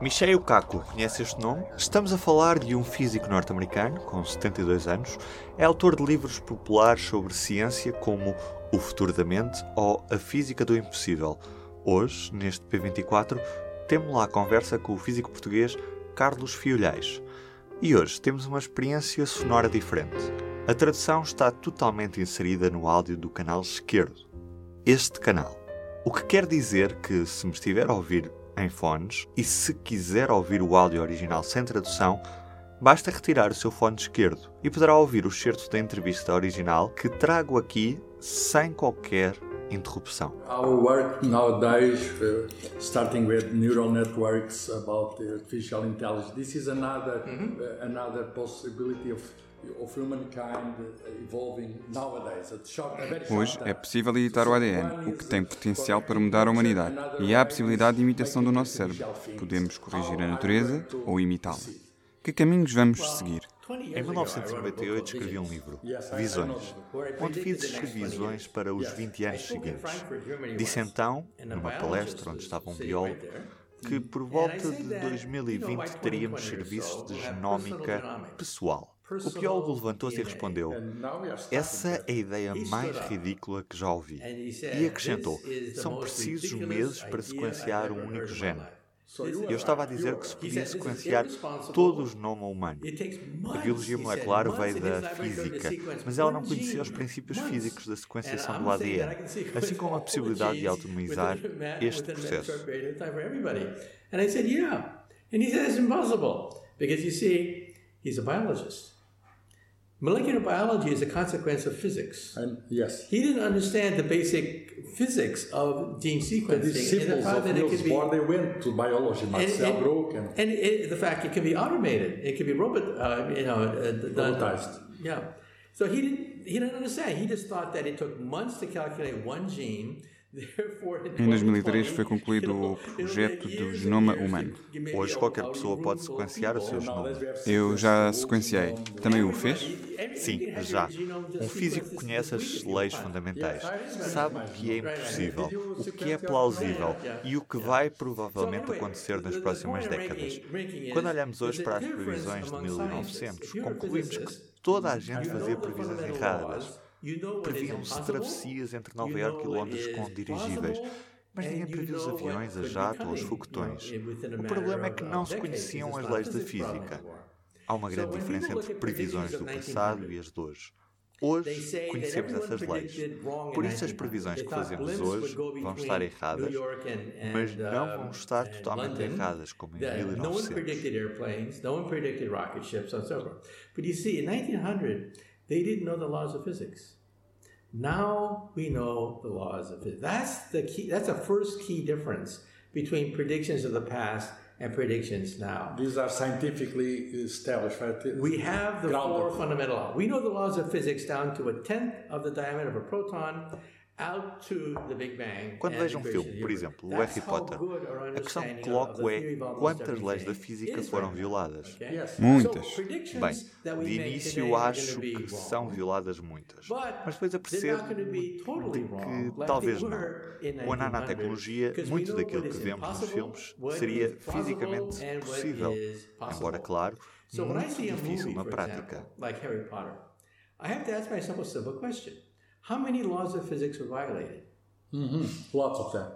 Michio Kaku, conhece este nome? Estamos a falar de um físico norte-americano com 72 anos. É autor de livros populares sobre ciência como O Futuro da Mente ou A Física do Impossível. Hoje, neste P24, temos lá a conversa com o físico português Carlos Fiolhais. E hoje temos uma experiência sonora diferente. A tradução está totalmente inserida no áudio do canal esquerdo. Este canal. O que quer dizer que, se me estiver a ouvir em fones e se quiser ouvir o áudio original sem tradução, basta retirar o seu fone esquerdo e poderá ouvir o excerto da entrevista original que trago aqui sem qualquer interrupção. Our work nowadays, uh, starting with neural networks about artificial intelligence, this is another uh, another possibility of Hoje é possível editar o ADN, o que tem potencial para mudar a humanidade. E há a possibilidade de imitação do nosso cérebro. Podemos corrigir a natureza ou imitá-la. Que caminhos vamos seguir? Em 1998 escrevi um livro, Visões, onde fiz visões para os 20 anos seguintes. Disse então, numa palestra onde estava um biólogo, que por volta de 2020 teríamos serviços de genómica pessoal. O biólogo levantou-se e respondeu: Essa é a ideia mais ridícula que já ouvi. E acrescentou: São precisos meses para sequenciar um único gene. Eu estava a dizer que se podia sequenciar todo o genoma humano. A biologia molecular veio da física, mas ela não conhecia os princípios físicos da sequenciação do ADN, assim como a possibilidade de autonomizar este processo. And I said, yeah. And he said, it's impossible. Because you see, he's a biologist. Molecular biology is a consequence of physics. And yes. He didn't understand the basic physics of gene sequencing. Symbols and the of Niels Bohr, they went to biology, Marcel and, Broek. And, and it, the fact it can be automated. It can be robot, uh, you know, uh. Robotized. Yeah. So he didn't, he didn't understand. He just thought that it took months to calculate one gene Em 2003 foi concluído o projeto do genoma humano. Hoje qualquer pessoa pode sequenciar o seu genoma. Eu já sequenciei. Também o fez? Sim, já. Um físico conhece as leis fundamentais, sabe o que é impossível, o que é plausível e o que vai provavelmente acontecer nas próximas décadas. Quando olhamos hoje para as previsões de 1900, concluímos que toda a gente fazia previsões erradas. Previam-se travessias entre Nova Iorque e Londres com dirigíveis, mas ninguém previu os aviões, a jato ou os foguetões. O problema é que não se conheciam as leis da física. Há uma grande diferença entre previsões do passado e as de hoje. Hoje conhecemos essas leis. Por isso, as previsões que fazemos hoje vão estar erradas, mas não vão estar totalmente erradas, como em 1900. They didn't know the laws of physics. Now we know the laws of physics. That's the key. That's the first key difference between predictions of the past and predictions now. These are scientifically established, right? We have the Grounded. four fundamental laws. We know the laws of physics down to a tenth of the diameter of a proton Quando vejo um filme, por exemplo, o Harry Potter, a questão que coloco é quantas leis da física foram violadas? Muitas. Bem, de início acho que são violadas muitas, mas depois apercebo de que talvez não. Com a nanotecnologia, muito daquilo que vemos nos filmes seria fisicamente possível, embora, claro, muito difícil na prática. I have to ask myself a simple question. how many laws of physics were violated? Mm-hmm. Lots of them.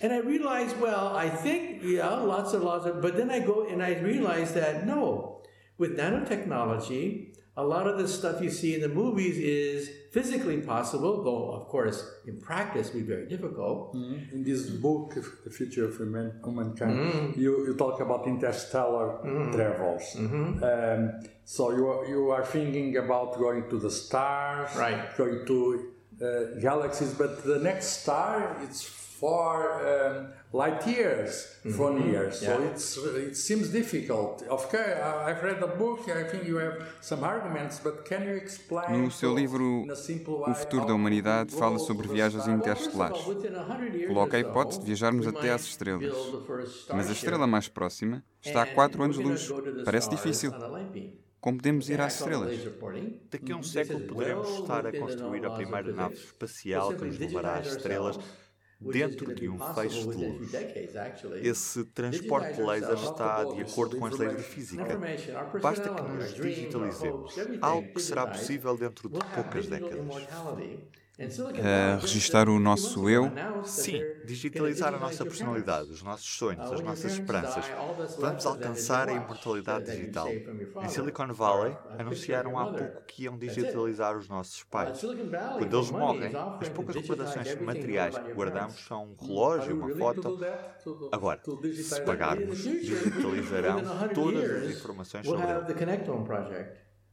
And I realized, well, I think, yeah, lots of laws, of, but then I go and I realize that no, with nanotechnology, a lot of the stuff you see in the movies is physically possible, though of course in practice be very difficult. Mm-hmm. In this book, The Future of Humankind, mm-hmm. you, you talk about interstellar mm-hmm. travels. Mm-hmm. Um, so you are, you are thinking about going to the stars, right. going to uh, galaxies, but the next star it's far um, light years mm-hmm. from here, so yeah. it's it seems difficult. Course, I've read the book. I think you have some arguments, but can you explain? No seu livro O Futuro da Humanidade fala sobre viagens interestelares. Coloca a hipótese de viajarmos até às estrelas, mas a estrela mais próxima está a 4 anos-luz. Parece difícil. Como podemos ir às estrelas? Daqui a um século poderemos estar a construir a primeira nave espacial que nos levará às estrelas, dentro de um feixe de luz. Esse transporte de laser está de acordo com as leis de física. Basta que nos digitalizemos, algo que será possível dentro de poucas décadas. Uh, registar o nosso eu? Sim, digitalizar a nossa personalidade, os nossos sonhos, as nossas esperanças. Vamos alcançar a imortalidade digital. Em Silicon Valley, anunciaram há pouco que iam digitalizar os nossos pais. Quando eles morrem, as poucas recordações materiais que guardamos são um relógio, uma foto. Agora, se pagarmos, digitalizarão todas as informações sobre ele.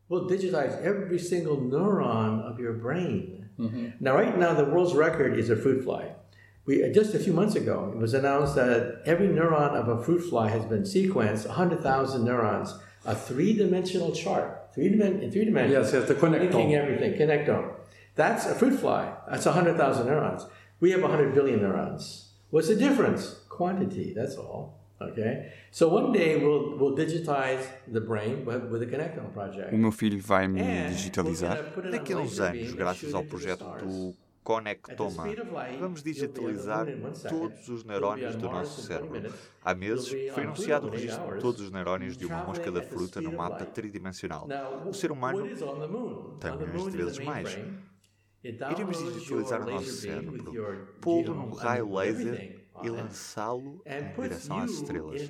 We'll digitize every single neuron of your brain. Mm-hmm. Now, right now, the world's record is a fruit fly. We, just a few months ago, it was announced that every neuron of a fruit fly has been sequenced, 100,000 neurons, a three-dimensional chart, three dimen- in three dimensions. Yes, yes, the connectome. Linking everything, connectome. That's a fruit fly. That's 100,000 neurons. We have 100 billion neurons. What's the difference? Quantity, that's all. Okay? So one day we'll, we'll digitize the brain with the Connectome project. O meu filho vai me digitalizar. Daqui a uns anos, graças ao projeto do Conectoma, vamos digitalizar todos os neurónios do nosso cérebro. Há meses foi anunciado o registro de todos os neurónios de uma mosca da fruta no mapa tridimensional. O ser humano tem milhões de vezes mais. Iremos digitalizar o nosso cérebro, pô-lo num raio laser e lançá-lo em direção às estrelas.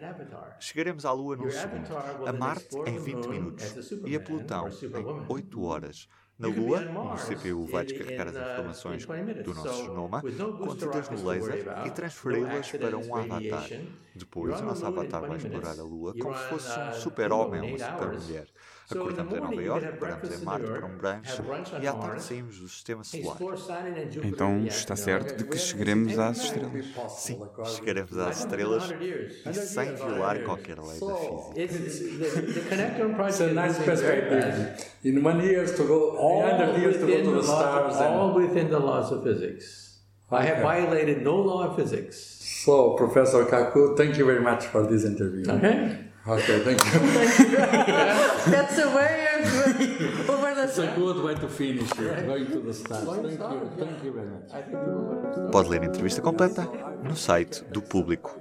Chegaremos à Lua num segundo, a Marte em 20 minutos e a Plutão em 8 horas. Na Lua, o CPU vai descarregar as informações do nosso genoma contidas no laser e transferi-las para um avatar. Depois, o nosso avatar vai explorar a Lua como se fosse um super-homem ou uma super-mulher. Acordamos em Nova York, paramos em Marte para um brunch e à tarde saímos do sistema solar. Então está certo de que chegaremos às estrelas. Sim, chegaremos às estrelas e sem violar qualquer lei da física. It's a nice perspective. In one year to go, hundred years to go to the stars. All within the laws of physics. I have violated no law of physics. So, Professor Kaku, thank you very much for this interview. Okay. Okay, thank you. That's a way of over the It's a good way to finish it, going to the stars. Thank you, thank you very much. Pode ler a entrevista completa no site do Público.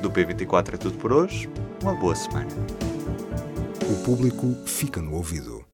Do P24 é tudo por hoje. Uma boa semana. O Público fica no ouvido.